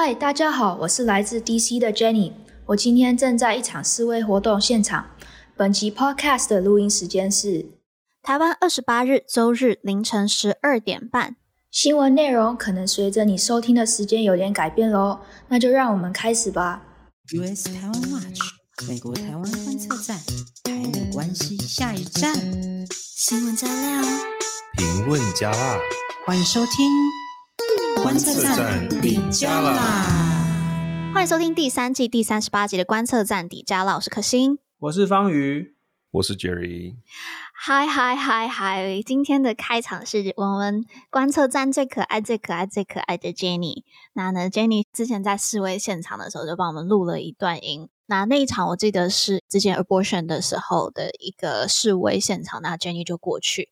嗨，大家好，我是来自 DC 的 Jenny。我今天正在一场示威活动现场。本集 Podcast 的录音时间是台湾二十八日周日凌晨十二点半。新闻内容可能随着你收听的时间有点改变喽，那就让我们开始吧。US 台湾 Watch，美国台湾观测站，台美关系下一站。新闻加料，评论加辣，欢迎收听。观测站底加啦！欢迎收听第三季第三十八集的观测站底加啦。我是可心，我是方瑜，我是 Jerry。嗨嗨嗨嗨！今天的开场是我们观测站最可爱、最可爱、最可爱的 Jenny。那呢，Jenny 之前在示威现场的时候就帮我们录了一段音。那那一场我记得是之前 abortion 的时候的一个示威现场，那 Jenny 就过去。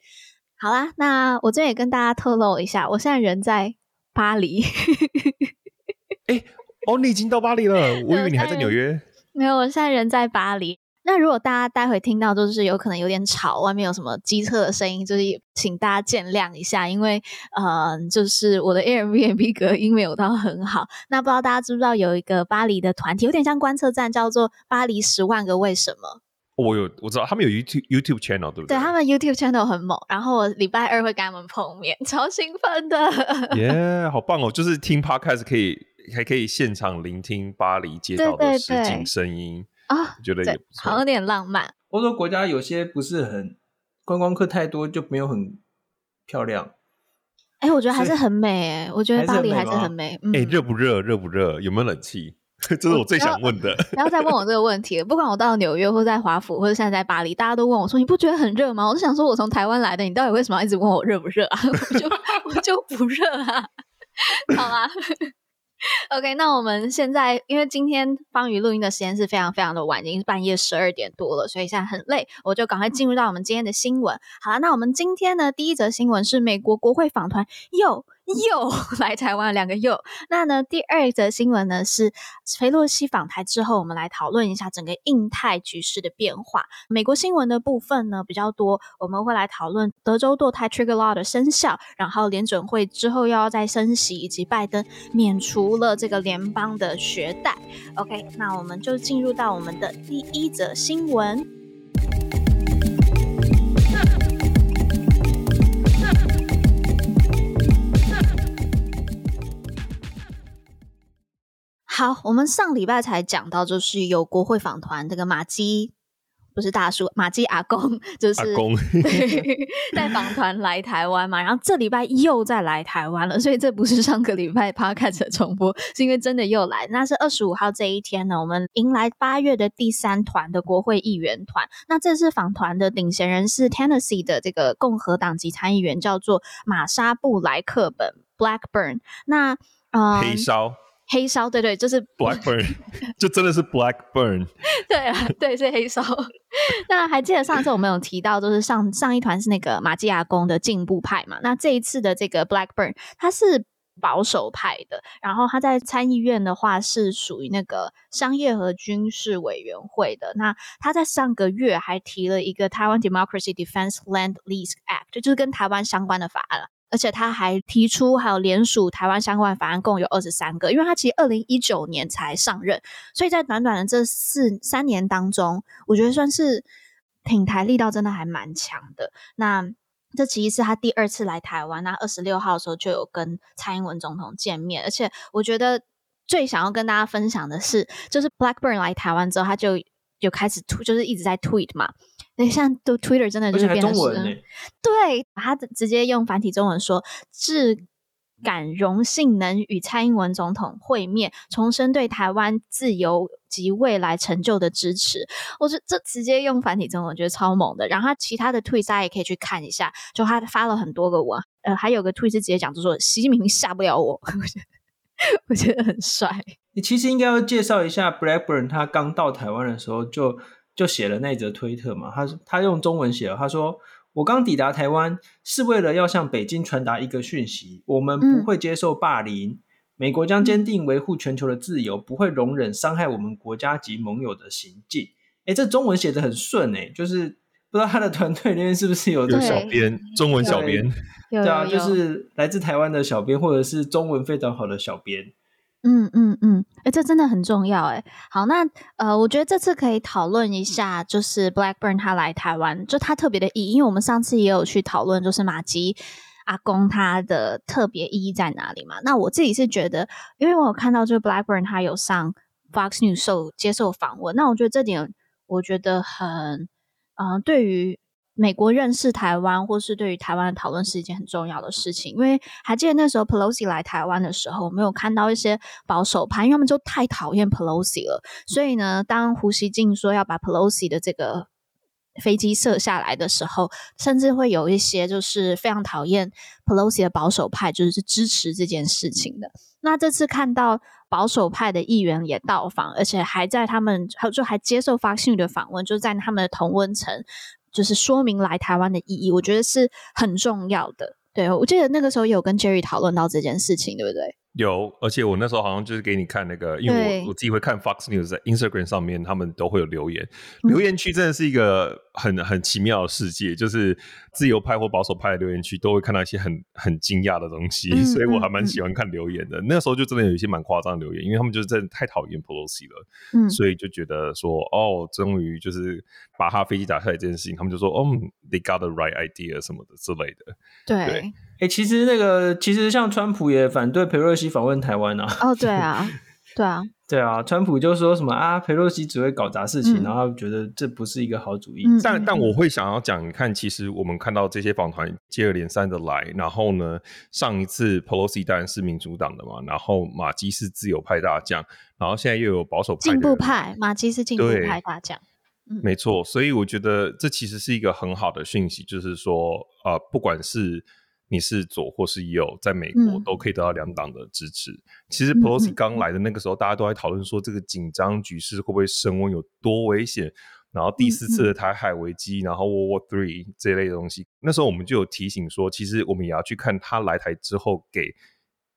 好啦，那我这边也跟大家透露一下，我现在人在。巴黎，哎，哦，你已经到巴黎了，我以为你还在纽约。没有，我现在人在巴黎。那如果大家待会听到，就是有可能有点吵，外面有什么机车的声音，就是请大家见谅一下，因为呃，就是我的 Airbnb 隔音没有到很好。那不知道大家知不知道有一个巴黎的团体，有点像观测站，叫做巴黎十万个为什么。我有我知道他们有 YouTube YouTube channel 对不对？对，他们 YouTube channel 很猛，然后我礼拜二会跟他们碰面，超兴奋的。耶，yeah, 好棒哦！就是听 Podcast 可以还可以现场聆听巴黎街道的实景声音啊，觉得也不错，好有点浪漫。欧洲国家有些不是很观光客太多，就没有很漂亮。哎、欸，我觉得还是很美哎，我觉得巴黎还是很美。哎、嗯，热、欸、不热？热不热？有没有冷气？这是我最想问的。不要再问我这个问题了。不管我到纽约，或者在华府，或者现在在巴黎，大家都问我说：“你不觉得很热吗？”我就想说，我从台湾来的，你到底为什么要一直问我热不热啊？我就我就不热啊。好啦。OK，那我们现在因为今天方瑜录音的时间是非常非常的晚，已经是半夜十二点多了，所以现在很累，我就赶快进入到我们今天的新闻。好了，那我们今天呢，第一则新闻是美国国会访团又。又 来台湾，两个又。那呢，第二则新闻呢是裴洛西访台之后，我们来讨论一下整个印太局势的变化。美国新闻的部分呢比较多，我们会来讨论德州堕胎 Trigger Law 的生效，然后联准会之后又要再升息，以及拜登免除了这个联邦的学贷。OK，那我们就进入到我们的第一则新闻。好，我们上礼拜才讲到，就是有国会访团，这个马基不是大叔，马基阿公就是阿公对，带访团来台湾嘛，然后这礼拜又再来台湾了，所以这不是上个礼拜 Podcast 的重播，是因为真的又来。那是二十五号这一天呢，我们迎来八月的第三团的国会议员团。那这次访团的领衔人是 Tennessee 的这个共和党籍参议员，叫做玛莎布莱克本 （Blackburn）。那呃，黑烧。黑烧，对对，就是 Blackburn，就真的是 Blackburn。对啊，对，是黑烧。那还记得上次我们有提到，就是上上一团是那个马基亚公的进步派嘛？那这一次的这个 Blackburn，他是保守派的。然后他在参议院的话是属于那个商业和军事委员会的。那他在上个月还提了一个台湾 Democracy Defense Land Lease Act，就是跟台湾相关的法案。而且他还提出，还有联署台湾相关法案共有二十三个，因为他其实二零一九年才上任，所以在短短的这四三年当中，我觉得算是挺台力道真的还蛮强的。那这其实是他第二次来台湾，那二十六号的时候就有跟蔡英文总统见面，而且我觉得最想要跟大家分享的是，就是 Blackburn 来台湾之后，他就有开始推，就是一直在 tweet 嘛。那像都 Twitter 真的就是变成中文，对，他直接用繁体中文说：“致感荣幸能与蔡英文总统会面，重申对台湾自由及未来成就的支持。”我觉得这直接用繁体中文，我觉得超猛的。然后他其他的 tweet 大家也可以去看一下，就他发了很多个文，呃，还有个 tweet 是直接讲，就说“习近平吓不了我 ”，我觉得很帅。你其实应该要介绍一下 Blackburn，他刚到台湾的时候就。就写了那则推特嘛，他他用中文写了，他说：“我刚抵达台湾是为了要向北京传达一个讯息，我们不会接受霸凌，嗯、美国将坚定维护全球的自由，不会容忍伤害我们国家及盟友的行径。”哎，这中文写的很顺诶，就是不知道他的团队里面是不是有有小编，中文小编，对啊，就是来自台湾的小编，或者是中文非常好的小编。嗯嗯嗯，哎、欸，这真的很重要哎。好，那呃，我觉得这次可以讨论一下，就是 Blackburn 他来台湾，就他特别的意义，因为我们上次也有去讨论，就是马基阿公他的特别意义在哪里嘛。那我自己是觉得，因为我有看到，就是 Blackburn 他有上 Fox News 受接受访问，那我觉得这点我觉得很，嗯、呃，对于。美国认识台湾，或是对于台湾的讨论是一件很重要的事情。因为还记得那时候 Pelosi 来台湾的时候，我们有看到一些保守派，因为他们就太讨厌 Pelosi 了。所以呢，当胡锡进说要把 Pelosi 的这个飞机射下来的时候，甚至会有一些就是非常讨厌 Pelosi 的保守派，就是支持这件事情的。那这次看到保守派的议员也到访，而且还在他们就还接受 Fox News 的访问，就在他们的同温层。就是说明来台湾的意义，我觉得是很重要的。对，我记得那个时候有跟 Jerry 讨论到这件事情，对不对？有，而且我那时候好像就是给你看那个，因为我我自己会看 Fox News 在 Instagram 上面，他们都会有留言。留言区真的是一个很很奇妙的世界，就是自由派或保守派的留言区都会看到一些很很惊讶的东西，所以我还蛮喜欢看留言的。那时候就真的有一些蛮夸张的留言，因为他们就是真的太讨厌 Pelosi 了，嗯，所以就觉得说，哦，终于就是把他飞机打下来这件事情，他们就说，哦，they got the right idea 什么的之类的，对。对哎、欸，其实那个，其实像川普也反对裴洛西访问台湾啊。哦，对啊，对啊，对啊，川普就说什么啊，裴洛西只会搞砸事情，嗯、然后觉得这不是一个好主意。嗯、但但我会想要讲，你看，其实我们看到这些访团接二连三的来，然后呢，上一次 Pelosi 当然是民主党的嘛，然后马基是自由派大将，然后现在又有保守派进步派，马基是进步派大将。嗯、没错，所以我觉得这其实是一个很好的讯息，就是说，呃，不管是你是左或是右，在美国都可以得到两党的支持。嗯、其实 Pelosi 刚来的那个时候，嗯、大家都在讨论说这个紧张局势会不会升温，有多危险。然后第四次的台海危机，嗯、然后 World War Three 这一类的东西，那时候我们就有提醒说，其实我们也要去看他来台之后给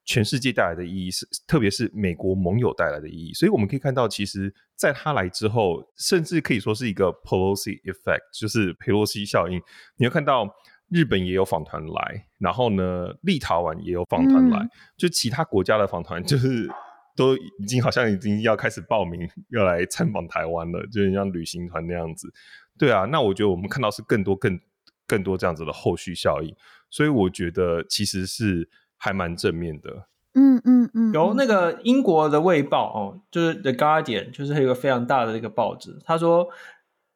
全世界带来的意义，是特别是美国盟友带来的意义。所以我们可以看到，其实在他来之后，甚至可以说是一个 Pelosi Effect，就是佩洛西效应。你会看到。日本也有访团来，然后呢，立陶宛也有访团来，嗯、就其他国家的访团，就是都已经好像已经要开始报名要来参访台湾了，就像旅行团那样子。对啊，那我觉得我们看到是更多、更更多这样子的后续效应，所以我觉得其实是还蛮正面的。嗯嗯嗯，嗯嗯有那个英国的卫报哦，就是 The Guardian，就是有一个非常大的一个报纸，他说。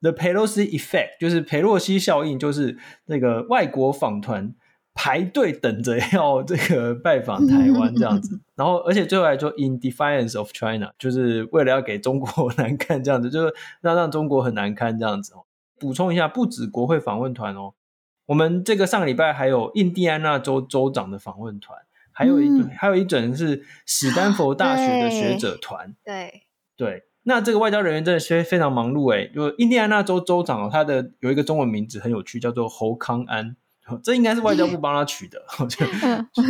The Pelosi Effect 就是佩洛西效应，就是那个外国访团排队等着要这个拜访台湾这样子，然后而且最后来说 In defiance of China，就是为了要给中国 难看这样子，就是让让中国很难堪这样子哦。补充一下，不止国会访问团哦，我们这个上个礼拜还有印第安纳州州长的访问团，还有一、嗯、还有一整是史丹佛大学的学者团，对对。对那这个外交人员真的非非常忙碌诶，就印第安纳州州长哦，他的有一个中文名字很有趣，叫做侯康安，这应该是外交部帮他取的，我就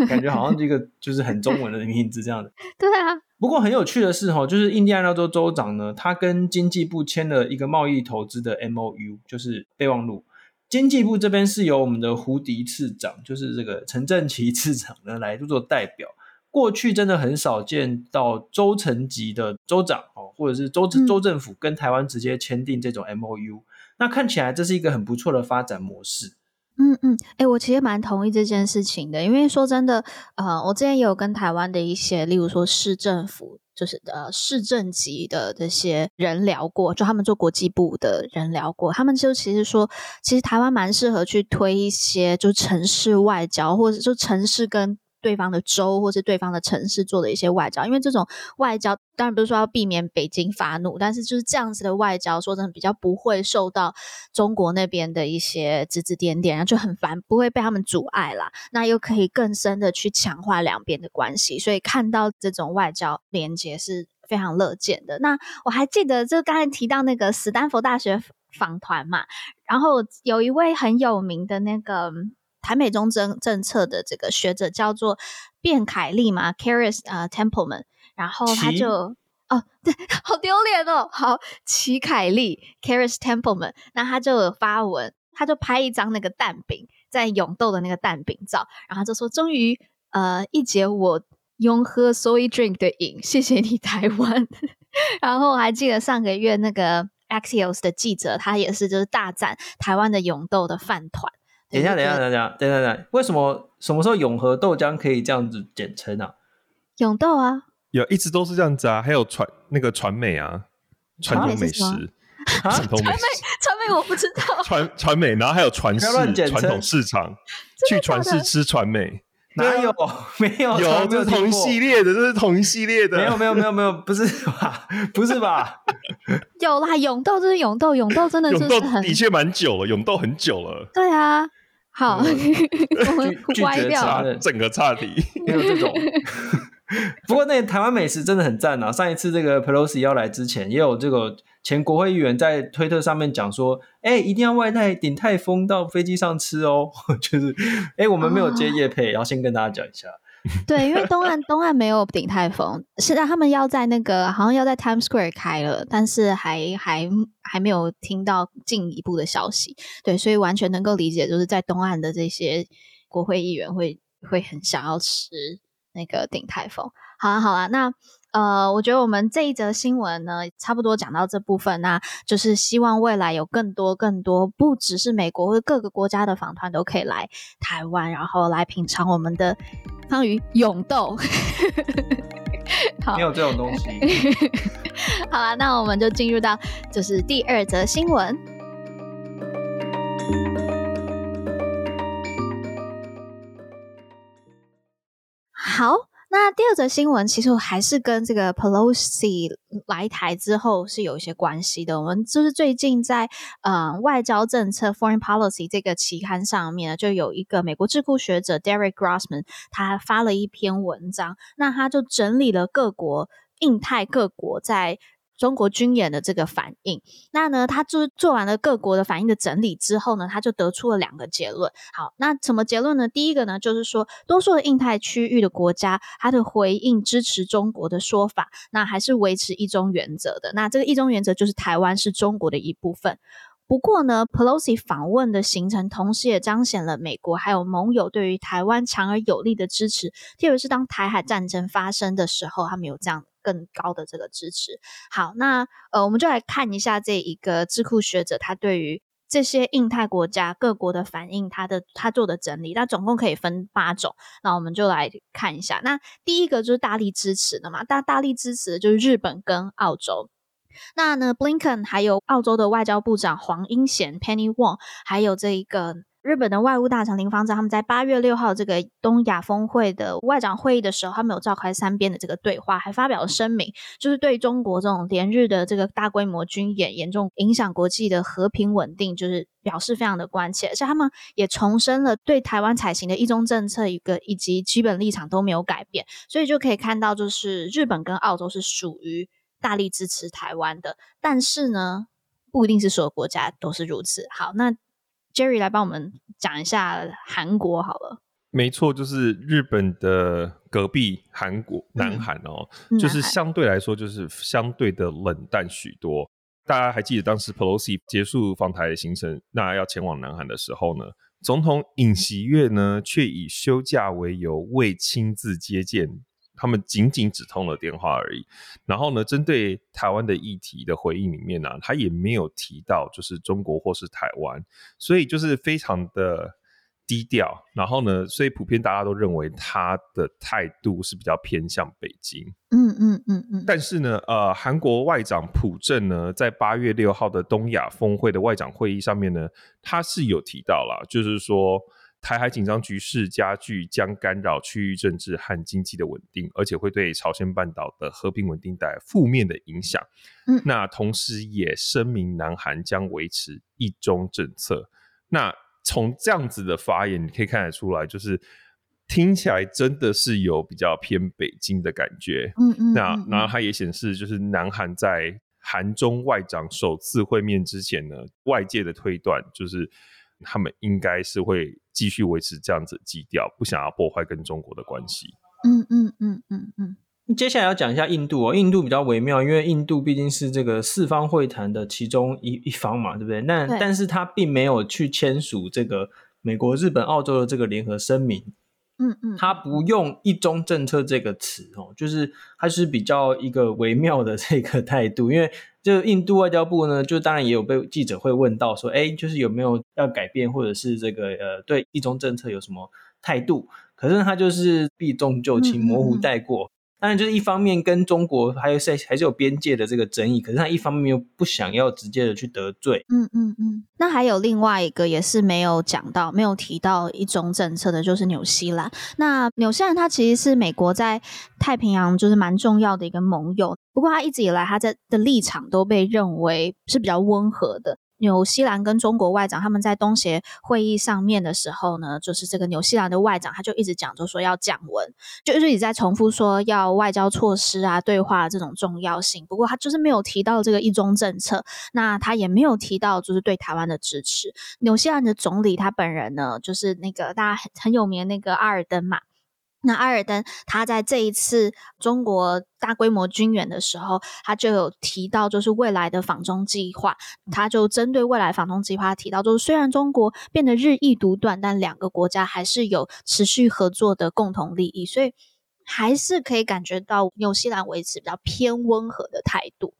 感觉好像这个就是很中文的名字这样的。对啊。不过很有趣的是哈，就是印第安纳州州长呢，他跟经济部签了一个贸易投资的 MOU，就是备忘录。经济部这边是由我们的胡迪次长，就是这个陈正奇次长呢来做代表。过去真的很少见到州层级的州长哦，或者是州州政府跟台湾直接签订这种 MOU，嗯、那看起来这是一个很不错的发展模式。嗯嗯，哎、欸，我其实蛮同意这件事情的，因为说真的，呃，我之前也有跟台湾的一些，例如说市政府，就是呃市政级的这些人聊过，就他们做国际部的人聊过，他们就其实说，其实台湾蛮适合去推一些，就城市外交，或者就城市跟。对方的州或是对方的城市做的一些外交，因为这种外交当然不是说要避免北京发怒，但是就是这样子的外交，说真的比较不会受到中国那边的一些指指点点，然后就很烦，不会被他们阻碍啦。那又可以更深的去强化两边的关系，所以看到这种外交连接是非常乐见的。那我还记得，就刚才提到那个史丹佛大学访团嘛，然后有一位很有名的那个。台美中政政策的这个学者叫做卞凯利嘛 karis 呃 Templeman，然后他就哦，对，好丢脸哦，好，齐凯利 karis Templeman，那他就有发文，他就拍一张那个蛋饼在永豆的那个蛋饼照，然后就说终于呃一解我拥喝 soy drink 的瘾，谢谢你台湾。然后我还记得上个月那个 Axios 的记者，他也是就是大赞台湾的永豆的饭团。等一下，等一下，等一下，等等等，为什么什么时候永和豆浆可以这样子简称啊？永豆啊，有一直都是这样子啊。还有传那个传美啊，传统美食，传统美食，传美我不知道。传传美，然后还有传世传统市场，去传世吃传美。哪有？没有，有，这是同一系列的，这是同一系列的。没有，没有，没有，没有，不是吧？不是吧？有啦，永豆就是永豆，永豆真的是很，永豆的确蛮久了，永豆很久了。对啊，好，我们歪掉了，整个差题，没有这种。不过那台湾美食真的很赞啊！上一次这个 Pelosi 要来之前，也有这个。前国会议员在推特上面讲说：“哎、欸，一定要外带鼎泰丰到飞机上吃哦。” 就是，哎、欸，我们没有接叶配，然后、先跟大家讲一下。对，因为东岸东岸没有鼎泰丰，现在他们要在那个好像要在 Times Square 开了，但是还还还没有听到进一步的消息。对，所以完全能够理解，就是在东岸的这些国会议员会会很想要吃那个鼎泰丰。好啊，好啊，那。呃，我觉得我们这一则新闻呢，差不多讲到这部分，那就是希望未来有更多更多，不只是美国或者各个国家的访团都可以来台湾，然后来品尝我们的汤鱼永豆。好，没有这种东西。好了，那我们就进入到就是第二则新闻。好。那第二则新闻其实还是跟这个 Pelosi 来台之后是有一些关系的。我们就是最近在嗯外交政策 Foreign Policy 这个期刊上面，就有一个美国智库学者 Derek Grossman，他发了一篇文章，那他就整理了各国印太各国在。中国军演的这个反应，那呢，他就做完了各国的反应的整理之后呢，他就得出了两个结论。好，那什么结论呢？第一个呢，就是说，多数的印太区域的国家，他的回应支持中国的说法，那还是维持一中原则的。那这个一中原则就是台湾是中国的一部分。不过呢，Pelosi 访问的行程，同时也彰显了美国还有盟友对于台湾强而有力的支持，特别是当台海战争发生的时候，他们有这样的。更高的这个支持。好，那呃，我们就来看一下这一个智库学者他对于这些印太国家各国的反应，他的他做的整理。那总共可以分八种，那我们就来看一下。那第一个就是大力支持的嘛，大大力支持的就是日本跟澳洲。那呢，Blinken 还有澳洲的外交部长黄英贤 Penny Wong，还有这一个。日本的外务大臣林芳正，他们在八月六号这个东亚峰会的外长会议的时候，他们有召开三边的这个对话，还发表了声明，就是对中国这种连日的这个大规模军演，严重影响国际的和平稳定，就是表示非常的关切。而且他们也重申了对台湾采行的一中政策一个以及基本立场都没有改变，所以就可以看到，就是日本跟澳洲是属于大力支持台湾的，但是呢，不一定是所有国家都是如此。好，那。Jerry 来帮我们讲一下韩国好了。没错，就是日本的隔壁韩国，南韩哦，嗯、就是相对来说就是相对的冷淡许多。大家还记得当时 Pelosi 结束访台的行程，那要前往南韩的时候呢，总统尹锡悦呢却以休假为由未亲自接见。他们仅仅只通了电话而已，然后呢，针对台湾的议题的回应里面呢、啊，他也没有提到就是中国或是台湾，所以就是非常的低调。然后呢，所以普遍大家都认为他的态度是比较偏向北京。嗯嗯嗯嗯。但是呢，呃，韩国外长朴正呢，在八月六号的东亚峰会的外长会议上面呢，他是有提到了，就是说。台海紧张局势加剧，将干扰区域政治和经济的稳定，而且会对朝鲜半岛的和平稳定带来负面的影响。嗯，那同时也声明，南韩将维持一中政策。那从这样子的发言，你可以看得出来，就是听起来真的是有比较偏北京的感觉。嗯嗯，那然后它也显示，就是南韩在韩中外长首次会面之前呢，外界的推断就是。他们应该是会继续维持这样子基调，不想要破坏跟中国的关系。嗯嗯嗯嗯嗯。接下来要讲一下印度哦，印度比较微妙，因为印度毕竟是这个四方会谈的其中一一方嘛，对不对？那对但是他并没有去签署这个美国、日本、澳洲的这个联合声明。嗯嗯，他不用“一中政策”这个词哦，就是他是比较一个微妙的 这个态度，因为就印度外交部呢，就当然也有被记者会问到说，哎，就是有没有要改变，或者是这个呃，对“一中政策”有什么态度？可是他就是避重就轻，模糊带过。当然，就是一方面跟中国还有在还是有边界的这个争议，可是他一方面又不想要直接的去得罪。嗯嗯嗯。那还有另外一个也是没有讲到、没有提到一种政策的，就是纽西兰。那纽西兰它其实是美国在太平洋就是蛮重要的一个盟友，不过它一直以来它在的立场都被认为是比较温和的。纽西兰跟中国外长他们在东协会议上面的时候呢，就是这个纽西兰的外长他就一直讲，就说要降温，就一直在重复说要外交措施啊、对话这种重要性。不过他就是没有提到这个一中政策，那他也没有提到就是对台湾的支持。纽西兰的总理他本人呢，就是那个大家很很有名那个阿尔登嘛。那阿尔登他在这一次中国大规模军援的时候，他就有提到，就是未来的访中计划。他就针对未来访中计划提到，就是虽然中国变得日益独断，但两个国家还是有持续合作的共同利益，所以还是可以感觉到纽西兰维持比较偏温和的态度。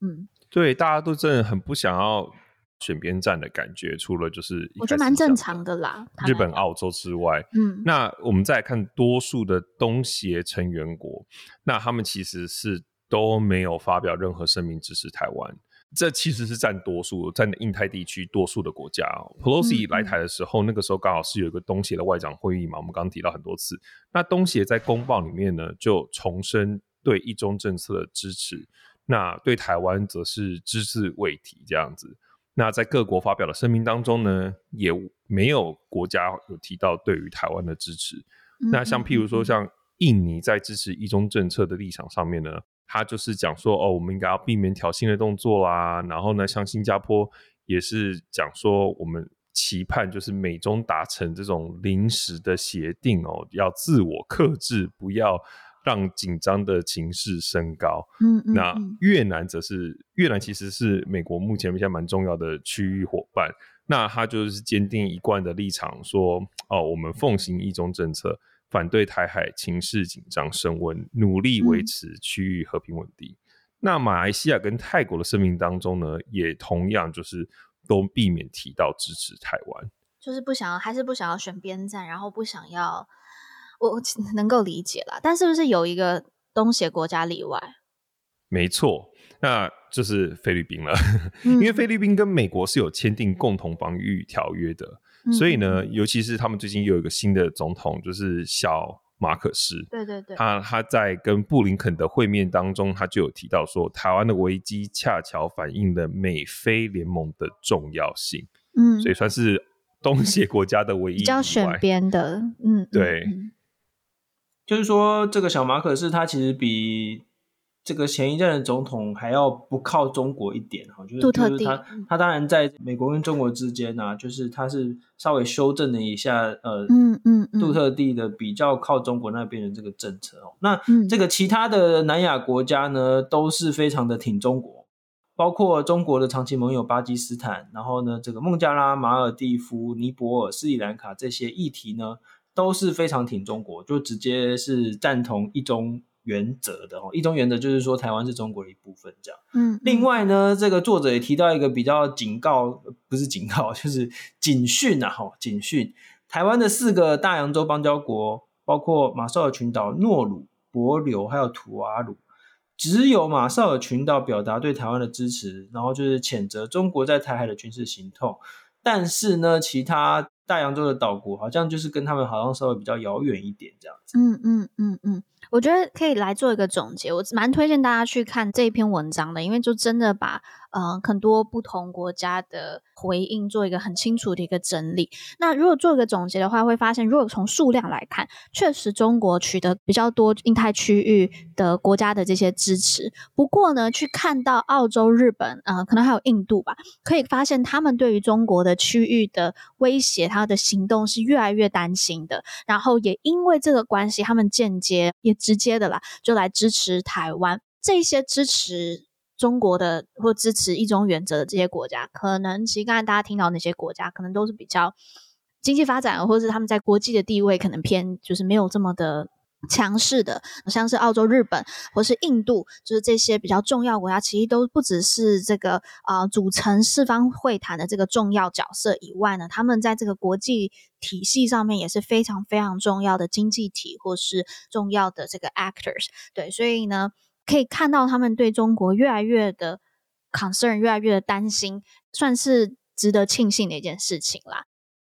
嗯，对，大家都真的很不想要。选边站的感觉，除了就是我觉得蛮正常的啦。日本、澳洲之外，嗯，那我们再来看多数的东协成员国，那他们其实是都没有发表任何声明支持台湾。这其实是占多数，占印太地区多数的国家哦。Pelosi 来台的时候，嗯，那个时候刚好是有一个东协的外长会议嘛，我们刚刚提到很多次。那东协在公报里面呢，就重申对一中政策的支持，那对台湾则是只字未提这样子。那在各国发表的声明当中呢，也没有国家有提到对于台湾的支持。嗯。那像譬如说，像印尼在支持一中政策的立场上面呢，他就是讲说，哦，我们应该要避免挑衅的动作啦。然后呢，像新加坡也是讲说，我们期盼就是美中达成这种临时的协定哦，要自我克制，不要。让紧张的情势升高。嗯，嗯，那越南则是越南，其实是美国目前比较蛮重要的区域伙伴。那他就是坚定一贯的立场，说哦，我们奉行一中政策，反对台海情势紧张升温，努力维持区域和平稳定。嗯。那马来西亚跟泰国的声明当中呢，也同样就是都避免提到支持台湾，就是不想要，还是不想要选边站，然后不想要。我能够理解啦，但是不是有一个东协国家例外？没错，那就是菲律宾了。嗯、因为菲律宾跟美国是有签订共同防御条约的，嗯，所以呢，尤其是他们最近又有一个新的总统，就是小马可斯。对对对，他他在跟布林肯的会面当中，他就有提到说，台湾的危机恰巧反映了美菲联盟的重要性。嗯，所以算是东协国家的唯一比较选边的。嗯，对。嗯就是说，这个小马可是他其实比这个前一任的总统还要不靠中国一点哈，就是就是他他当然在美国跟中国之间呢、啊，就是他是稍微修正了一下呃，嗯嗯，杜特地的比较靠中国那边的这个政策哦。那这个其他的南亚国家呢，都是非常的挺中国，包括中国的长期盟友巴基斯坦，然后呢，这个孟加拉、马尔蒂夫、尼泊尔、斯里兰卡这些议题呢。都是非常挺中国，就直接是赞同一中原则的哦。一中原则就是说台湾是中国的一部分，这样。嗯。另外呢，这个作者也提到一个比较警告，不是警告，就是警讯啊，哈，警讯。台湾的四个大洋洲邦交国，包括马绍尔群岛、诺鲁、帛琉还有图瓦鲁，只有马绍尔群岛表达对台湾的支持，然后就是谴责中国在台海的军事行动。但是呢，其他大洋洲的岛国好像就是跟他们好像稍微比较遥远一点这样子。嗯嗯嗯嗯，我觉得可以来做一个总结。我蛮推荐大家去看这一篇文章的，因为就真的把呃很多不同国家的回应做一个很清楚的一个整理。那如果做一个总结的话，会发现如果从数量来看，确实中国取得比较多印太区域的国家的这些支持。不过呢，去看到澳洲、日本，呃，可能还有印度吧，可以发现他们对于中国的区域的威胁。他的行动是越来越担心的，然后也因为这个关系，他们间接也直接的啦，就来支持台湾。这些支持中国的或支持一中原则的这些国家，可能其实刚才大家听到那些国家，可能都是比较经济发展，或者是他们在国际的地位可能偏就是没有这么的。强势的，像是澳洲、日本或是印度，就是这些比较重要国家，其实都不只是这个啊、呃、组成四方会谈的这个重要角色以外呢，他们在这个国际体系上面也是非常非常重要的经济体或是重要的这个 actors。对，所以呢，可以看到他们对中国越来越的 concern，越来越的担心，算是值得庆幸的一件事情啦。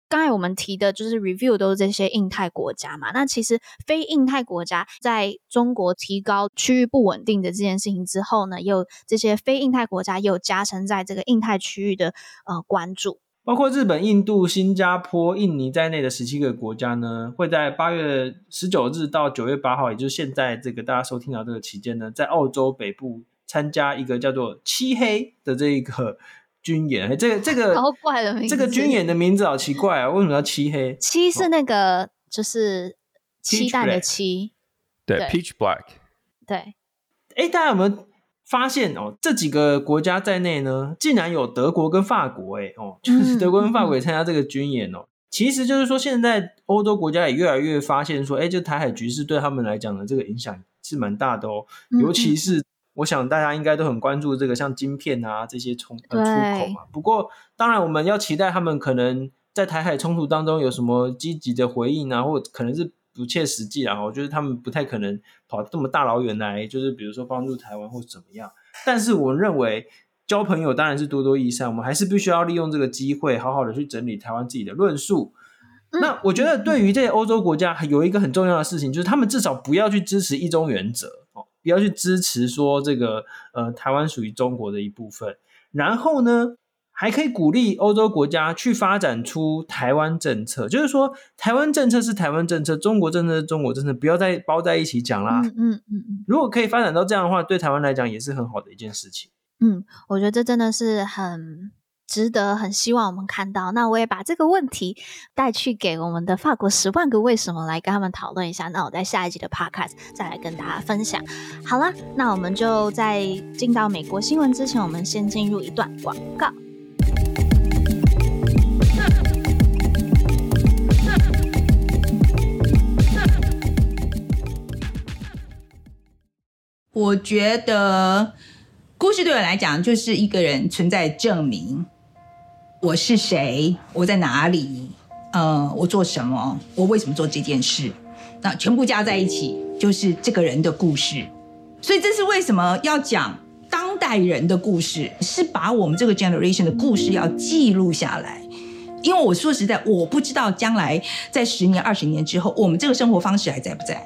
刚才我们提的就是 review 都是这些印太国家嘛，那其实非印太国家在中国提高区域不稳定的这件事情之后呢，也有这些非印太国家也有加深在这个印太区域的呃关注，包括日本、印度、新加坡、印尼在内的十七个国家呢，会在八月十九日到九月八号，也就是现在这个大家收听到这个期间呢，在澳洲北部参加一个叫做“漆黑”的这一个。军演，这个这个好怪的名字，这个军演的名字好奇怪啊！为什么要漆黑？漆是那个就是漆弹的漆，对，Peach Black，对。哎，大家有没有发现哦？这几个国家在内呢，竟然有德国跟法国，哎哦，就是德国跟法国也参加这个军演哦。嗯、其实就是说，现在欧洲国家也越来越发现说，哎，就台海局势对他们来讲的这个影响是蛮大的哦，尤其是、嗯。我想大家应该都很关注这个像晶片啊这些冲呃出口嘛。不过当然我们要期待他们可能在台海冲突当中有什么积极的回应啊，或可能是不切实际啊。我觉得他们不太可能跑这么大老远来，就是比如说帮助台湾或怎么样。但是我认为交朋友当然是多多益善，我们还是必须要利用这个机会，好好的去整理台湾自己的论述。嗯、那我觉得对于这些欧洲国家有一个很重要的事情，就是他们至少不要去支持一中原则哦。不要去支持说这个呃台湾属于中国的一部分，然后呢还可以鼓励欧洲国家去发展出台湾政策，就是说台湾政策是台湾政策，中国政策是中国政策，不要再包在一起讲啦。嗯嗯嗯，如果可以发展到这样的话，对台湾来讲也是很好的一件事情。嗯，我觉得这真的是很。值得很希望我们看到，那我也把这个问题带去给我们的法国十万个为什么来跟他们讨论一下。那我在下一集的 podcast 再来跟大家分享。好啦，那我们就在进到美国新闻之前，我们先进入一段广告。我觉得故事对我来讲就是一个人存在证明。我是谁？我在哪里？呃，我做什么？我为什么做这件事？那全部加在一起就是这个人的故事。所以这是为什么要讲当代人的故事，是把我们这个 generation 的故事要记录下来。因为我说实在，我不知道将来在十年、二十年之后，我们这个生活方式还在不在。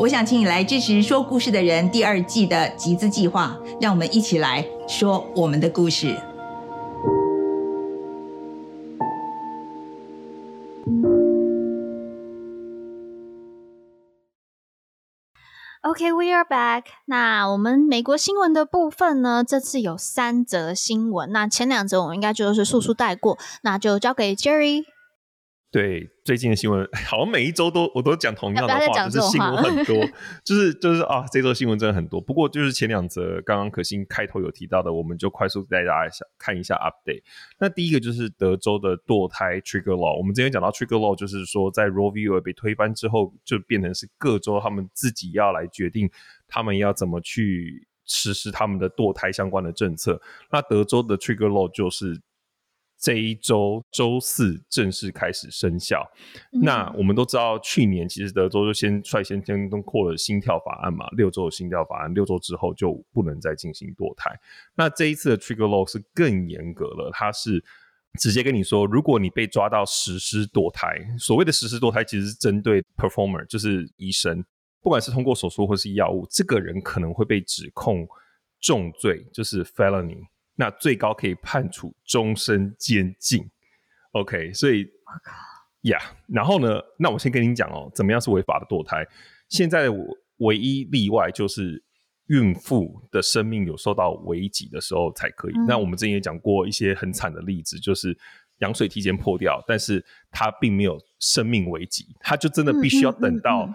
我想请你来支持《说故事的人》第二季的集资计划，让我们一起来说我们的故事。OK，we are back。那我们美国新闻的部分呢？这次有三则新闻。那前两则我们应该就是速速带过，那就交给 Jerry。对最近的新闻，好像每一周都我都讲同样的话，就是新闻很多，就是就是啊，这周新闻真的很多。不过就是前两则刚刚可心开头有提到的，我们就快速带大家看一下 update。那第一个就是德州的堕胎 trigger law，我们之前讲到 trigger law，就是说在 Roe v. Wade 被推翻之后，就变成是各州他们自己要来决定他们要怎么去实施他们的堕胎相关的政策。那德州的 trigger law 就是。这一周周四正式开始生效。嗯、那我们都知道，去年其实德州就先率先先通过了心跳法案嘛，六周的心跳法案，六周之后就不能再进行堕胎。那这一次的 Trigger Law 是更严格了，它是直接跟你说，如果你被抓到实施堕胎，所谓的实施堕胎其实是针对 performer，就是医生，不管是通过手术或是药物，这个人可能会被指控重罪，就是 felony。那最高可以判处终身监禁，OK，所以，呀，yeah, 然后呢，那我先跟你讲哦，怎么样是违法的堕胎？现在我唯一例外就是孕妇的生命有受到危急的时候才可以。嗯、那我们之前也讲过一些很惨的例子，就是羊水提前破掉，但是他并没有生命危机，他就真的必须要等到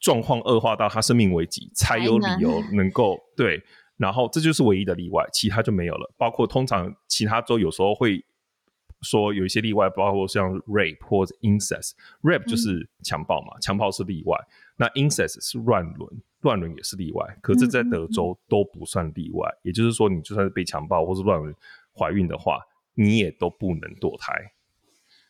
状况恶化到他生命危机，才有理由能够对。然后这就是唯一的例外，其他就没有了。包括通常其他州有时候会说有一些例外，包括像 rape 或者 incest。rape 就是强暴嘛，强暴是例外。那 incest 是乱伦，乱伦也是例外。可是，在德州都不算例外。也就是说，你就算是被强暴或是乱伦怀孕的话，你也都不能堕胎。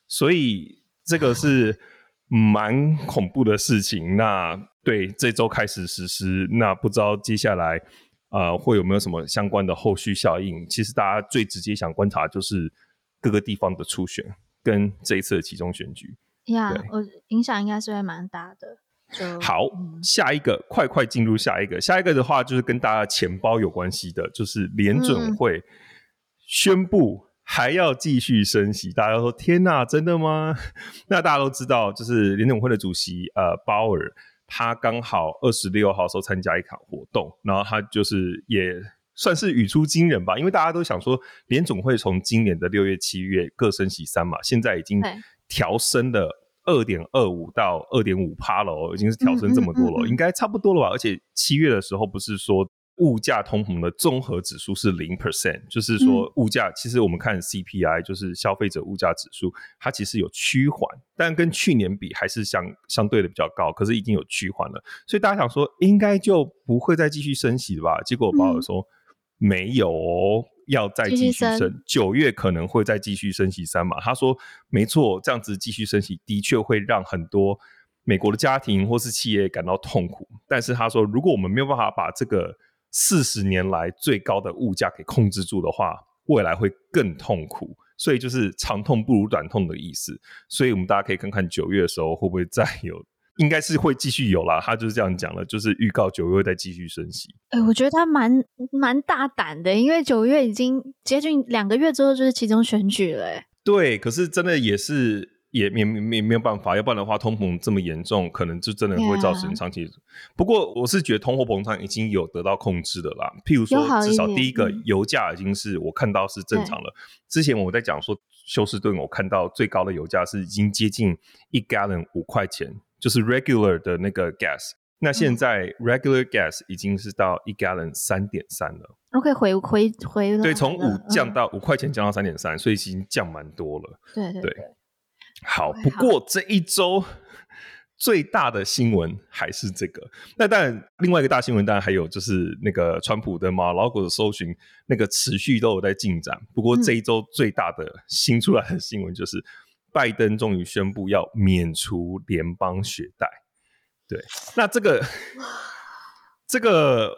所以这个是 蛮恐怖的事情。那对这周开始实施，那不知道接下来。呃，会有没有什么相关的后续效应？其实大家最直接想观察就是各个地方的初选跟这一次的其中选举。呀、yeah，我影响应该是会蛮大的。好，嗯、下一个，快快进入下一个。下一个的话就是跟大家钱包有关系的，就是联准会宣布还要继续升息。嗯、大家都说天哪，真的吗？那大家都知道，就是联准会的主席呃鲍尔。他刚好二十六号时候参加一场活动，然后他就是也算是语出惊人吧，因为大家都想说联总会从今年的六月、七月各升息三嘛，现在已经调升了二点二五到二点五趴了哦，已经是调升这么多了，嗯嗯嗯嗯，应该差不多了吧？而且七月的时候不是说。物价通膨的综合指数是零 percent，就是说物价、嗯、其实我们看 CPI 就是消费者物价指数，它其实有趋缓，但跟去年比还是相相对的比较高，可是已经有趋缓了，所以大家想说应该就不会再继续升息了吧？结果鲍尔说、嗯、没有，要再继续升，九月可能会再继续升息三嘛。他说没错，这样子继续升息的确会让很多美国的家庭或是企业感到痛苦，但是他说如果我们没有办法把这个四十年来最高的物价给控制住的话，未来会更痛苦，所以就是长痛不如短痛的意思。所以我们大家可以看看九月的时候会不会再有，应该是会继续有啦。他就是这样讲了，就是预告九月会再继续升息。哎、欸，我觉得他蛮蛮大胆的，因为九月已经接近两个月之后就是其中选举了。哎，对，可是真的也是。也没没没没有办法，要不然的话，通膨这么严重，可能就真的会造成长期。不过，我是觉得通货膨胀已经有得到控制的啦。譬如说，至少第一个油价已经是我看到是正常了。之前我在讲说休斯顿，我看到最高的油价是已经接近一 gallon 五块钱，就是 regular 的那个 gas。那现在 regular gas 已经是到一 gallon 三点三了。OK，回回回了。对，从五降到五块钱降到三点三，所以已经降蛮多了。对对对。对好，不过这一周最大的新闻还是这个。那当然，另外一个大新闻当然还有就是那个川普的 Mar-a-Lago 的搜寻，那个持续都有在进展。不过这一周最大的新出来的新闻就是，拜登终于宣布要免除联邦学贷。对，那这个这个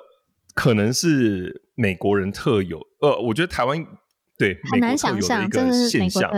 可能是美国人特有，呃，我觉得台湾对美国特有的一个现象。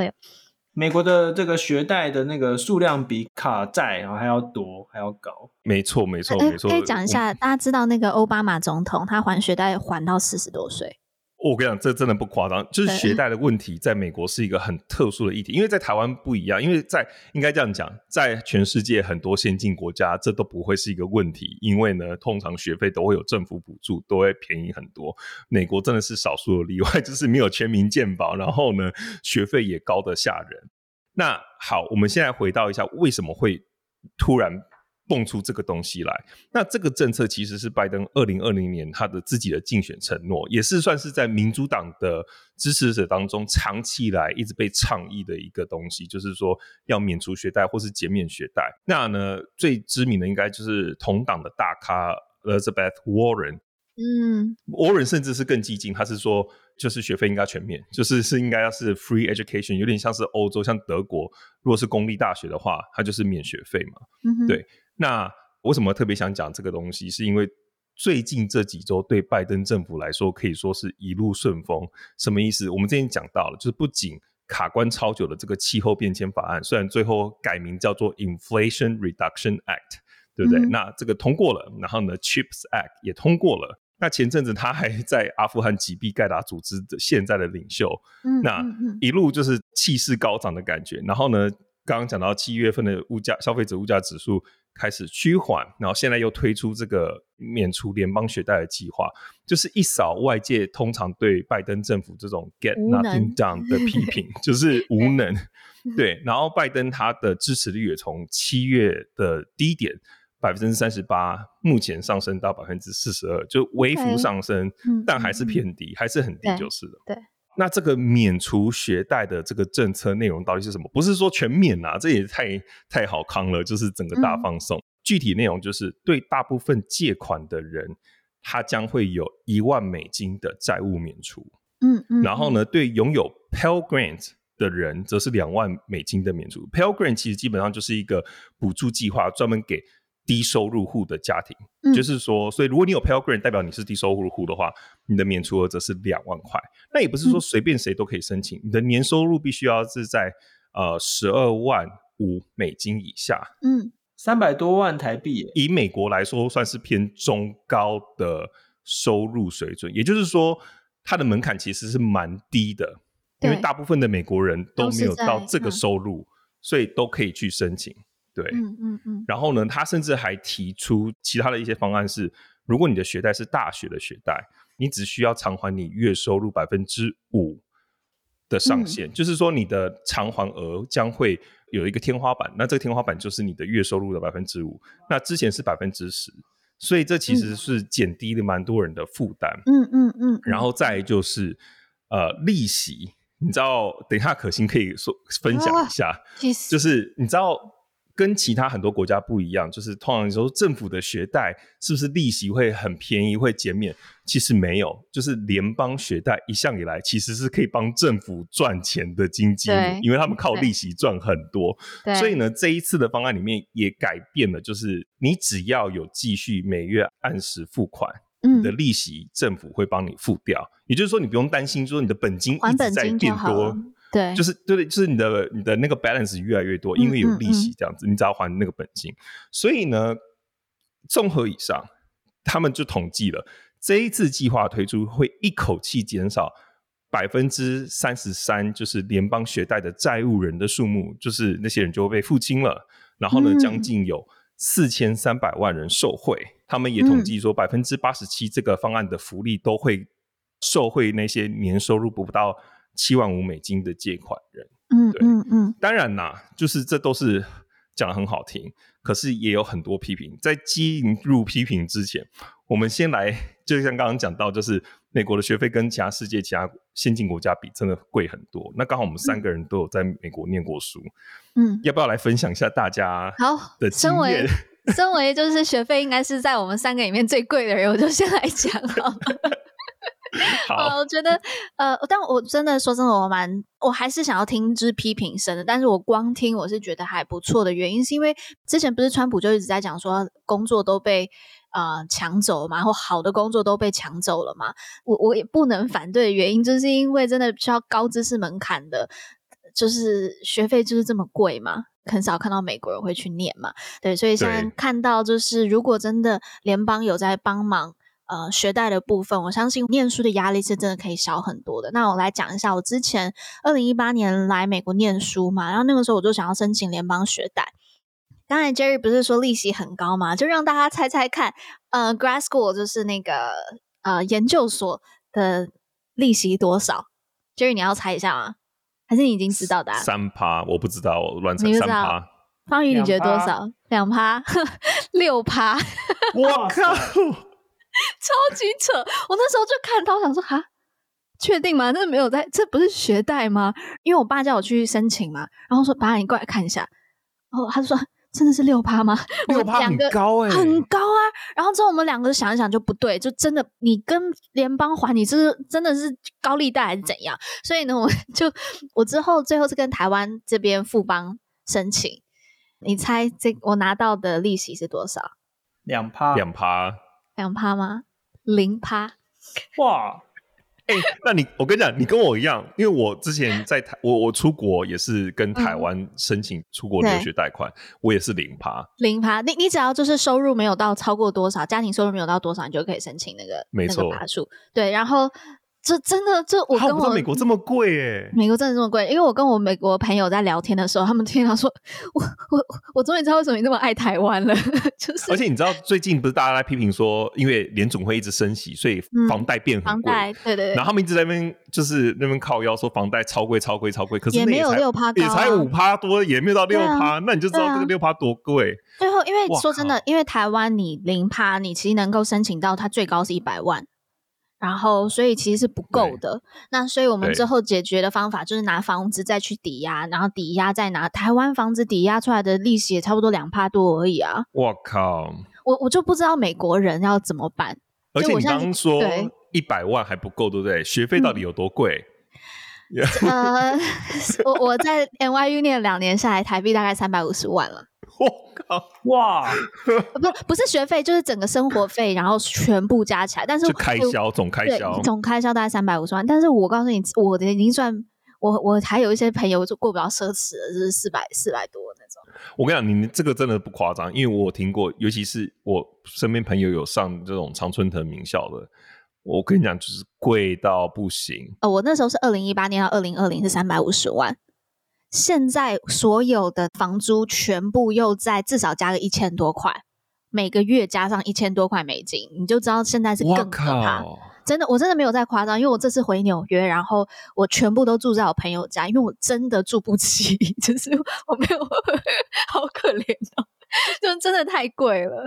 美国的这个学贷的那个数量比卡债然后还要多，还要高。没错，没错，没错。可以讲一下，大家知道那个奥巴马总统他还学贷还到四十多岁。我跟你讲，这真的不夸张，就是学贷的问题，在美国是一个很特殊的议题，因为在台湾不一样，因为在应该这样讲，在全世界很多先进国家，这都不会是一个问题，因为呢，通常学费都会有政府补助，都会便宜很多。美国真的是少数的例外，就是没有全民健保，然后呢，学费也高得吓人。那好，我们现在回到一下，为什么会突然？蹦出这个东西来，那这个政策其实是拜登二零二零年他的自己的竞选承诺，也是算是在民主党的支持者当中长期以来一直被倡议的一个东西，就是说要免除学贷或是减免学贷。那呢，最知名的应该就是同党的大咖 Elizabeth Warren，嗯，Warren 甚至是更激进，他是说就是学费应该全免，就是是应该要是 free education，有点像是欧洲，像德国，如果是公立大学的话，它就是免学费嘛，嗯，对。那为什么特别想讲这个东西？是因为最近这几周对拜登政府来说可以说是一路顺风。什么意思？我们之前讲到了，就是不仅卡关超久的这个气候变迁法案，虽然最后改名叫做 Inflation Reduction Act，对不对？嗯、那这个通过了，然后呢，Chips Act 也通过了。那前阵子他还在阿富汗击毙盖达组织的现在的领袖，嗯、那一路就是气势高涨的感觉。然后呢？刚刚讲到七月份的物价消费者物价指数开始趋缓，然后现在又推出这个免除联邦学贷的计划，就是一扫外界通常对拜登政府这种 get nothing done 的批评，就是无能。对，然后拜登他的支持率也从七月的低点百分之三十八，目前上升到百分之四十二，就微幅上升，但还是偏低，还是很低就是了。对。那这个免除学贷的这个政策内容到底是什么？不是说全免啊，这也太太好康了，就是整个大放送。嗯、具体内容就是对大部分借款的人，他将会有一万美金的债务免除。嗯嗯。然后呢，对拥有 Pell Grant 的人，则是两万美金的免除。Pell Grant 其实基本上就是一个补助计划，专门给。低收入户的家庭，嗯、就是说，所以如果你有 Pell Grant，代表你是低收入户的话，你的免除额则是两万块。那也不是说随便谁都可以申请，嗯、你的年收入必须要是在呃十二万五美金以下，嗯，三百多万台币，以美国来说算是偏中高的收入水准。也就是说，它的门槛其实是蛮低的，因为大部分的美国人都没有到这个收入，所以都可以去申请。对，嗯嗯嗯，然后呢，他甚至还提出其他的一些方案是，如果你的学贷是大学的学贷，你只需要偿还你月收入百分之五的上限，嗯、就是说你的偿还额将会有一个天花板，那这个天花板就是你的月收入的百分之五，那之前是百分之十，所以这其实是减低了蛮多人的负担，嗯嗯嗯，然后再就是呃利息，你知道，等一下可心可以说分享一下，就是你知道。跟其他很多国家不一样，就是通常说政府的学贷是不是利息会很便宜，会减免？其实没有，就是联邦学贷一向以来其实是可以帮政府赚钱的经济，因为他们靠利息赚很多。所以呢，这一次的方案里面也改变了，就是你只要有继续每月按时付款，嗯，你的利息政府会帮你付掉。也就是说，你不用担心说你的本金一直在变多。对，就是对，就是你的你的那个 balance 越来越多，因为有利息这样子，嗯嗯嗯、你只要还那个本金。所以呢，综合以上，他们就统计了这一次计划推出会一口气减少百分之三十三，就是联邦学贷的债务人的数目，就是那些人就会被付清了。然后呢，将近有四千三百万人受惠。嗯、他们也统计说，百分之八十七这个方案的福利都会受惠那些年收入不到。七万五美金的借款人，嗯，对，嗯嗯，当然啦，就是这都是讲的很好听，可是也有很多批评。在进入批评之前，我们先来，就像刚刚讲到，就是美国的学费跟其他世界其他先进国家比，真的贵很多。那刚好我们三个人都有在美国念过书，嗯，要不要来分享一下大家好的经验？身为就是学费应该是在我们三个里面最贵的人，我就先来讲。好、呃，我觉得，呃，但我真的说真的，我蛮，我还是想要听之批评声的。但是我光听，我是觉得还不错的原因，是因为之前不是川普就一直在讲说工作都被呃抢走嘛，然后好的工作都被抢走了嘛。我我也不能反对的原因，就是因为真的需要高知识门槛的，就是学费就是这么贵嘛，很少看到美国人会去念嘛。对，所以现在看到就是如果真的联邦有在帮忙。呃，学贷的部分，我相信念书的压力是真的可以小很多的。那我来讲一下，我之前二零一八年来美国念书嘛，然后那个时候我就想要申请联邦学贷。刚才 Jerry 不是说利息很高嘛？就让大家猜猜看，呃，Grad School 就是那个呃研究所的利息多少？Jerry 你要猜一下吗？还是你已经知道的？三趴，我不知道，乱猜三趴。方宇你觉得多少？两趴？六趴？我靠！超级扯！我那时候就看到，我想说哈，确定吗？那没有在，这不是学贷吗？因为我爸叫我去申请嘛，然后说爸，你过来看一下。然后他就说真的是六趴吗？六趴很高哎、欸，很高啊！然后之后我们两个想一想就不对，就真的你跟联邦还，你是真的是高利贷还是怎样？所以呢，我就我之后最后是跟台湾这边富邦申请。你猜这我拿到的利息是多少？两趴，两趴。两趴吗？零趴？哇！哎、欸，那你我跟你讲，你跟我一样，因为我之前 在台，我我出国也是跟台湾申请出国留学贷款，嗯、我也是零趴。零趴，你你只要就是收入没有到超过多少，家庭收入没有到多少，你就可以申请那个没错那个趴数。对，然后这真的，这我跟我，我美国这么贵耶，美国真的这么贵，因为我跟我美国朋友在聊天的时候，他们听到说，我我我终于知道为什么你那么爱台湾了，就是。而且你知道最近不是大家在批评说，因为联总会一直升息，所以房贷变很贵，房贷对对对，然后他们一直在那边就是那边靠腰说房贷超贵超贵超贵，可是也没有六趴高，也才五趴多，也没有到六趴，那你就知道这个六趴多贵。最后，因为说真的，因为台湾你零趴，你其实能够申请到它最高是一百万。然后，所以其实是不够的。那所以我们之后解决的方法就是拿房子再去抵押，然后抵押再拿台湾房子抵押出来的利息也差不多两趴多而已啊！我靠！我我就不知道美国人要怎么办。而且你刚刚说一百万还不够，对不对？学费到底有多贵？嗯、呃，我我在 NYU 念两年下来，台币大概三百五十万了。我靠！哇，不不是学费，就是整个生活费，然后全部加起来，但是开销总开销总开销大概三百五十万。但是我告诉你，我的已经算我我还有一些朋友就过不了奢侈的，就是四百四百多那种。我跟你讲，你这个真的不夸张，因为我听过，尤其是我身边朋友有上这种常春藤名校的，我跟你讲，就是贵到不行。呃，我那时候是二零一八年到二零二零是三百五十万。现在所有的房租全部又在至少加个一千多块，每个月加上一千多块美金，你就知道现在是更可怕。真的，我真的没有在夸张，因为我这次回纽约，然后我全部都住在我朋友家，因为我真的住不起，就是我没有，好可怜哦，就真的太贵了。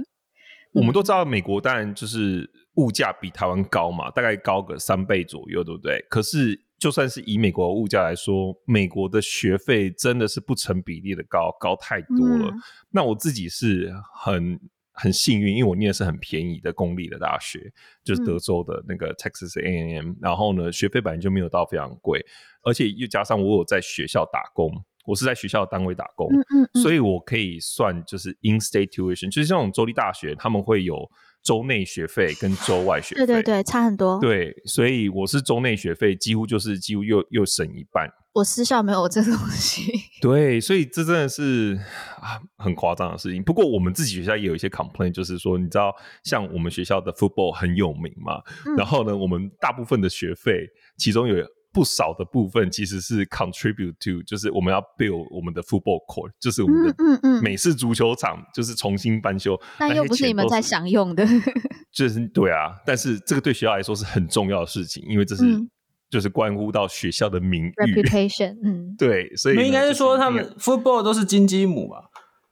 我们都知道美国当然就是物价比台湾高嘛，大概高个三倍左右，对不对？可是。就算是以美国的物价来说，美国的学费真的是不成比例的高，高太多了。嗯、那我自己是很很幸运，因为我念的是很便宜的公立的大学，就是德州的那个 Texas A&M、嗯。然后呢，学费本来就没有到非常贵，而且又加上我有在学校打工，我是在学校单位打工，嗯嗯嗯，所以我可以算就是 in-state tuition，就是像这种州立大学他们会有。州内学费跟州外学费，对对对，差很多。对，所以我是州内学费，几乎就是几乎又又省一半。我私校没有这东西。对，所以这真的是啊很夸张的事情。不过我们自己学校也有一些 complaint，就是说，你知道，像我们学校的 football 很有名嘛，嗯、然后呢，我们大部分的学费，其中有。不少的部分其实是 contribute to，就是我们要 build 我们的 football court，就是我们的美式足球场，就是重新翻修。那、嗯嗯嗯、又不是你们在享用的，就是对啊。但是这个对学校来说是很重要的事情，因为这是、嗯、就是关乎到学校的名誉 reputation。嗯，对，所以应该是说他们 football 都是金鸡母嘛。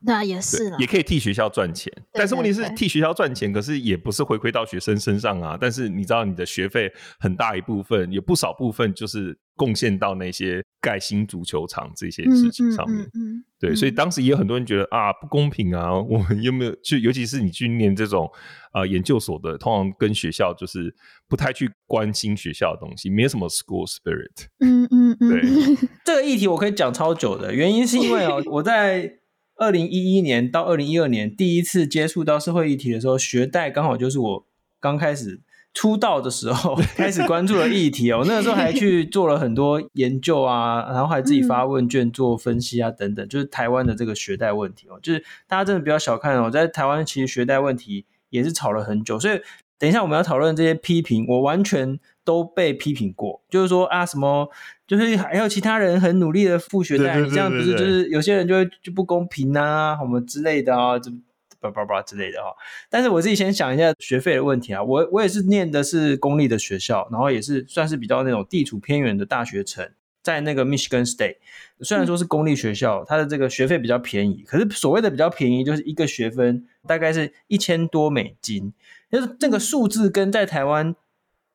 那也是了，也可以替学校赚钱，但是问题是替学校赚钱，可是也不是回馈到学生身上啊。但是你知道，你的学费很大一部分，有不少部分就是贡献到那些盖新足球场这些事情上面。嗯，对，所以当时也有很多人觉得啊，不公平啊。我们有没有就尤其是你去念这种啊、呃、研究所的，通常跟学校就是不太去关心学校的东西，没有什么 school spirit。嗯嗯嗯，对，这个议题我可以讲超久的，原因是因为哦，我在。二零一一年到二零一二年，第一次接触到社会议题的时候，学贷刚好就是我刚开始出道的时候，开始关注的议题哦。那个时候还去做了很多研究啊，然后还自己发问卷做分析啊，等等，就是台湾的这个学贷问题哦。就是大家真的不要小看哦，在台湾其实学贷问题也是吵了很久，所以等一下我们要讨论这些批评，我完全都被批评过，就是说啊什么。就是还有其他人很努力的付学贷，你这样不是就是有些人就会就不公平啊，什么之类的啊，就叭叭叭之类的哈。但是我自己先想一下学费的问题啊，我我也是念的是公立的学校，然后也是算是比较那种地处偏远的大学城，在那个 Michigan State，虽然说是公立学校，它的这个学费比较便宜，可是所谓的比较便宜，就是一个学分大概是一千多美金，就是这个数字跟在台湾。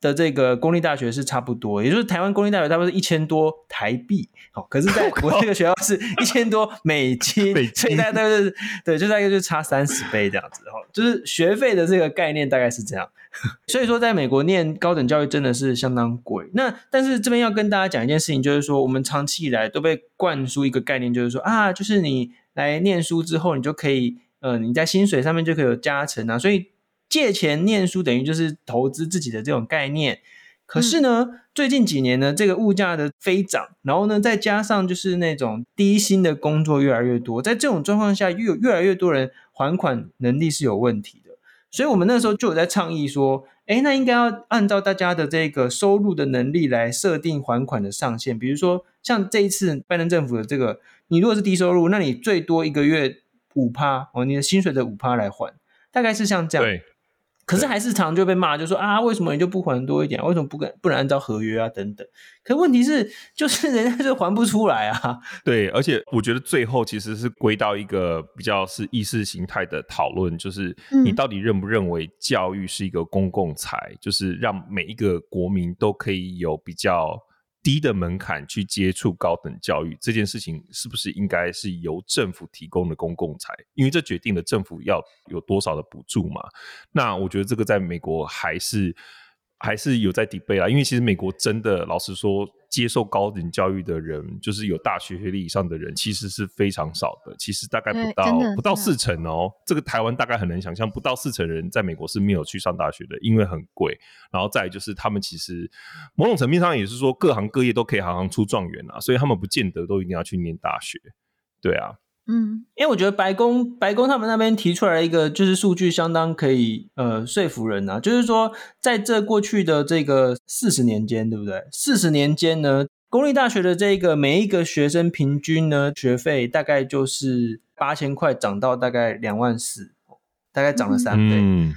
的这个公立大学是差不多，也就是台湾公立大学差不多是一千多台币，好，可是在我这个学校是一千多 美金，所以大概就是对，就大概就差三十倍这样子，哈，就是学费的这个概念大概是这样，所以说在美国念高等教育真的是相当贵。那但是这边要跟大家讲一件事情，就是说我们长期以来都被灌输一个概念，就是说啊，就是你来念书之后，你就可以，呃，你在薪水上面就可以有加成啊，所以。借钱念书等于就是投资自己的这种概念，可是呢，嗯、最近几年呢，这个物价的飞涨，然后呢，再加上就是那种低薪的工作越来越多，在这种状况下，又有越来越多人还款能力是有问题的，所以我们那时候就有在倡议说，哎，那应该要按照大家的这个收入的能力来设定还款的上限。比如说，像这一次拜登政府的这个，你如果是低收入，那你最多一个月五趴哦，你的薪水的五趴来还，大概是像这样。对。可是还是常就被骂，就说啊，为什么你就不还多一点？为什么不跟不能按照合约啊？等等。可问题是，就是人家就还不出来啊。对，而且我觉得最后其实是归到一个比较是意识形态的讨论，就是你到底认不认为教育是一个公共财，嗯、就是让每一个国民都可以有比较。低的门槛去接触高等教育这件事情，是不是应该是由政府提供的公共财？因为这决定了政府要有多少的补助嘛。那我觉得这个在美国还是。还是有在 debate 啦，因为其实美国真的老实说，接受高等教育的人，就是有大学学历以上的人，其实是非常少的。其实大概不到不到四成哦。这个台湾大概很难想象，不到四成人在美国是没有去上大学的，因为很贵。然后再就是他们其实某种层面上也是说，各行各业都可以行行出状元啊，所以他们不见得都一定要去念大学。对啊。嗯，因为我觉得白宫白宫他们那边提出来一个就是数据相当可以呃说服人呐、啊，就是说在这过去的这个四十年间，对不对？四十年间呢，公立大学的这个每一个学生平均呢学费大概就是八千块，涨到大概两万四，大概涨了三倍。嗯，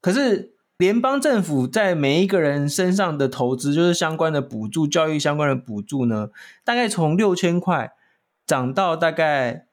可是联邦政府在每一个人身上的投资，就是相关的补助，教育相关的补助呢，大概从六千块涨到大概。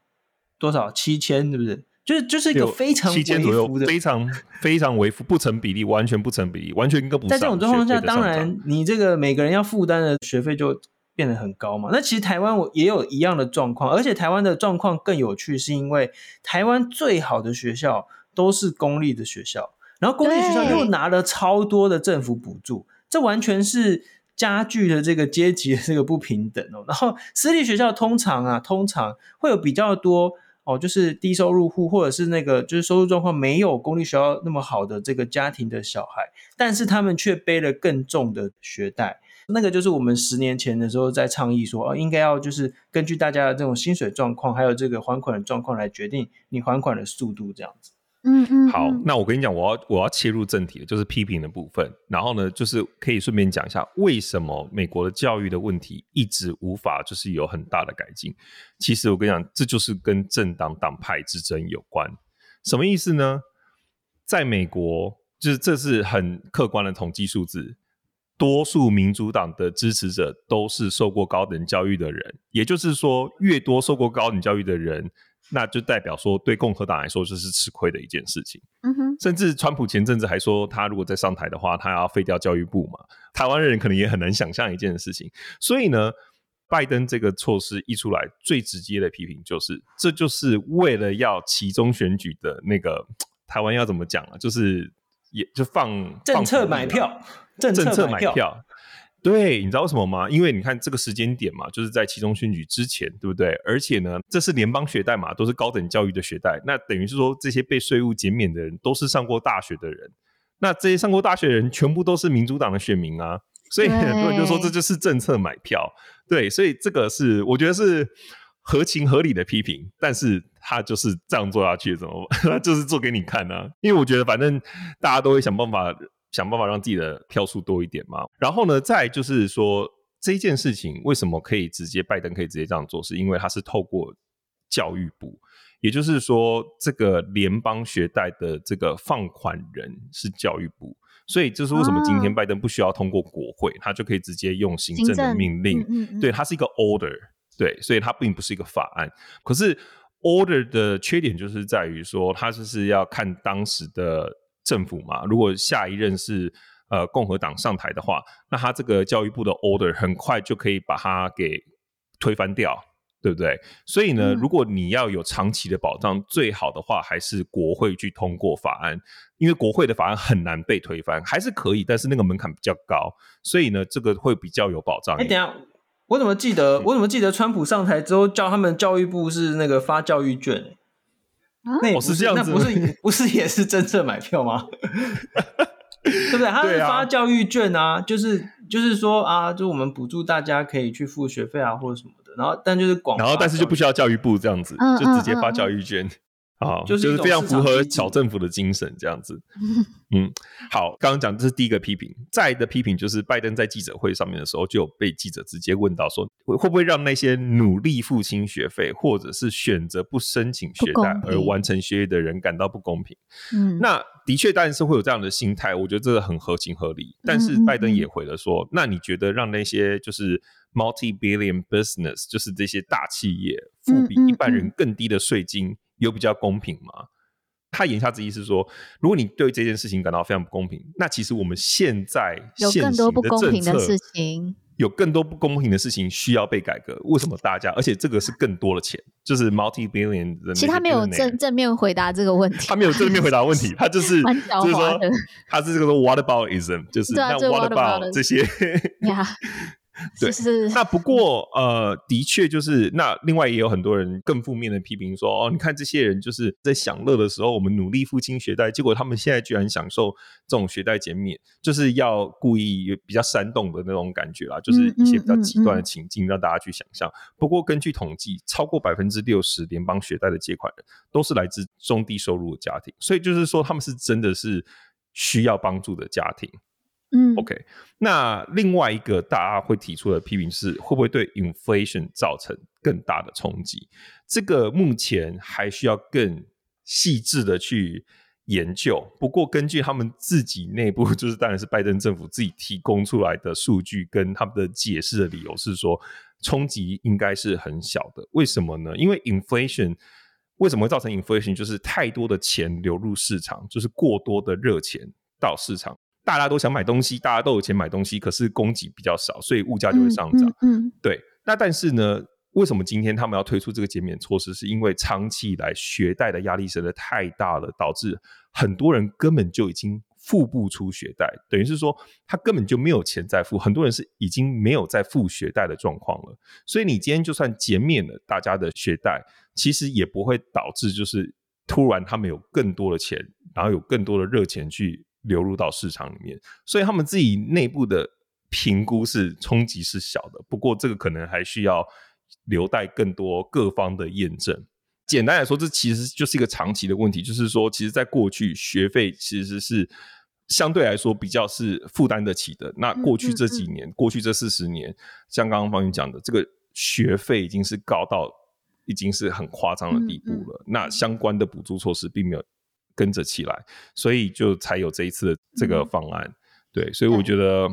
多少七千，是不是？就是就是一个非常微幅的，非常非常微幅，不成比例，完全不成比例，完全跟不上。在这种状况下，当然你这个每个人要负担的学费就变得很高嘛。那其实台湾我也有一样的状况，而且台湾的状况更有趣，是因为台湾最好的学校都是公立的学校，然后公立学校又拿了超多的政府补助，这完全是加剧了这个阶级的这个不平等哦。然后私立学校通常啊，通常会有比较多。哦，就是低收入户，或者是那个就是收入状况没有公立学校那么好的这个家庭的小孩，但是他们却背了更重的学贷。那个就是我们十年前的时候在倡议说，哦，应该要就是根据大家的这种薪水状况，还有这个还款的状况来决定你还款的速度，这样子。嗯嗯，好，那我跟你讲，我要我要切入正题，就是批评的部分。然后呢，就是可以顺便讲一下，为什么美国的教育的问题一直无法就是有很大的改进。其实我跟你讲，这就是跟政党党派之争有关。什么意思呢？在美国，就是这是很客观的统计数字，多数民主党的支持者都是受过高等教育的人，也就是说，越多受过高等教育的人。那就代表说，对共和党来说，这是吃亏的一件事情。嗯哼，甚至川普前阵子还说，他如果再上台的话，他要废掉教育部嘛。台湾人可能也很难想象一件事情。所以呢，拜登这个措施一出来，最直接的批评就是，这就是为了要其中选举的那个台湾要怎么讲啊？就是也就放政策买票，政策买票。对，你知道为什么吗？因为你看这个时间点嘛，就是在期中选举之前，对不对？而且呢，这是联邦学贷嘛，都是高等教育的学贷，那等于是说这些被税务减免的人都是上过大学的人，那这些上过大学的人全部都是民主党的选民啊，所以很多人就说这就是政策买票。对，所以这个是我觉得是合情合理的批评，但是他就是这样做下去，怎么办？他就是做给你看呢、啊？因为我觉得反正大家都会想办法。想办法让自己的票数多一点嘛，然后呢，再就是说这件事情为什么可以直接拜登可以直接这样做，是因为他是透过教育部，也就是说这个联邦学贷的这个放款人是教育部，所以这是为什么今天拜登不需要通过国会，他就可以直接用行政的命令，嗯嗯嗯对，它是一个 order，对，所以它并不是一个法案。可是 order 的缺点就是在于说，它就是要看当时的。政府嘛，如果下一任是呃共和党上台的话，那他这个教育部的 order 很快就可以把它给推翻掉，对不对？所以呢，嗯、如果你要有长期的保障，最好的话还是国会去通过法案，因为国会的法案很难被推翻，还是可以，但是那个门槛比较高，所以呢，这个会比较有保障。哎，等下，我怎么记得？我怎么记得川普上台之后叫他们教育部是那个发教育券？那也是这样子，那不是不是也是政策买票吗？对不对？他是发教育券啊，啊就是就是说啊，就我们补助大家可以去付学费啊，或者什么的。然后但就是广，然后但是就不需要教育部这样子，就直接发教育券。啊，就是就是非常符合小政府的精神这样子。嗯，好，刚刚讲这是第一个批评，再的批评就是拜登在记者会上面的时候就有被记者直接问到说，会会不会让那些努力付清学费或者是选择不申请学贷而完成学业的人感到不公平？嗯，那的确当然是会有这样的心态，我觉得这个很合情合理。但是拜登也回了说，嗯嗯嗯，那你觉得让那些就是 multi-billion business，就是这些大企业付比一般人更低的税金？有比较公平吗？他言下之意是说，如果你对这件事情感到非常不公平，那其实我们现在有更多不公平的事情，有更多不公平的事情需要被改革。为什么大家？而且这个是更多的钱，就是 multi billion。其实他没有正正面回答这个问题，他没有正面回答问题，他就是 就是说，他是这个说 whataboutism，就是那 what about 这些。对，是那不过呃，的确就是那另外也有很多人更负面的批评说，哦，你看这些人就是在享乐的时候，我们努力付清学贷，结果他们现在居然享受这种学贷减免，就是要故意有比较煽动的那种感觉啦，就是一些比较极端的情境让大家去想象。不过根据统计，超过百分之六十联邦学贷的借款人都是来自中低收入的家庭，所以就是说他们是真的是需要帮助的家庭。嗯，OK。那另外一个大家会提出的批评是，会不会对 inflation 造成更大的冲击？这个目前还需要更细致的去研究。不过，根据他们自己内部，就是当然是拜登政府自己提供出来的数据跟他们的解释的理由是说，冲击应该是很小的。为什么呢？因为 inflation 为什么会造成 inflation？就是太多的钱流入市场，就是过多的热钱到市场。大家都想买东西，大家都有钱买东西，可是供给比较少，所以物价就会上涨。嗯，嗯，对。那但是呢，为什么今天他们要推出这个减免措施？是因为长期以来学贷的压力实在太大了，导致很多人根本就已经付不出学贷，等于是说他根本就没有钱再付。很多人是已经没有再付学贷的状况了。所以你今天就算减免了大家的学贷，其实也不会导致就是突然他们有更多的钱，然后有更多的热钱去。流入到市场里面，所以他们自己内部的评估是冲击是小的，不过这个可能还需要留待更多各方的验证。简单来说，这其实就是一个长期的问题，就是说，其实在过去学费其实是相对来说比较是负担得起的。那过去这几年，嗯嗯嗯过去这四十年，像刚刚方云讲的，这个学费已经是高到已经是很夸张的地步了。嗯嗯那相关的补助措施并没有。跟着起来，所以就才有这一次的这个方案。嗯、对，所以我觉得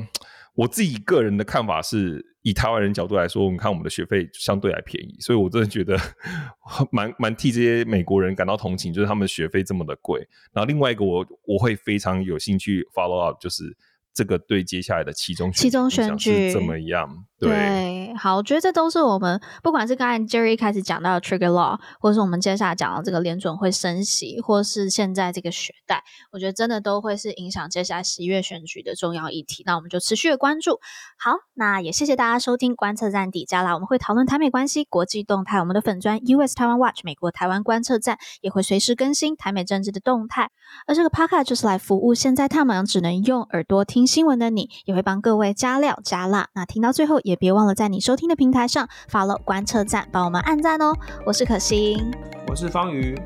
我自己个人的看法是，以台湾人角度来说，我们看我们的学费相对还便宜，所以我真的觉得 蛮蛮替这些美国人感到同情，就是他们学费这么的贵。然后另外一个我，我我会非常有兴趣 follow up，就是。这个对接下来的其中其中选举怎么样？对，对，好，我觉得这都是我们不管是刚才 Jerry 一开始讲到的 Trigger Law，或者是我们接下来讲到这个联准会升息，或是现在这个学贷，我觉得真的都会是影响接下来十一月选举的重要议题。那我们就持续的关注。好，那也谢谢大家收听观测站底加啦，我们会讨论台美关系、国际动态，我们的粉砖 US 台湾 Watch 美国台湾观测站也会随时更新台美政治的动态。而这个 Podcast 就是来服务现在他们只能用耳朵听新闻的你也会帮各位加料加辣，那听到最后也别忘了在你收听的平台上发了观测站，帮我们按赞哦。我是可心，我是方宇，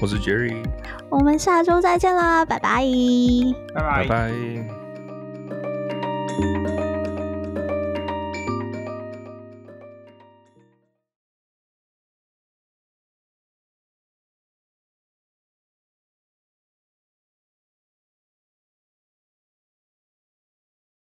我是 Jerry，我们下周再见啦，拜。拜，拜。拜拜。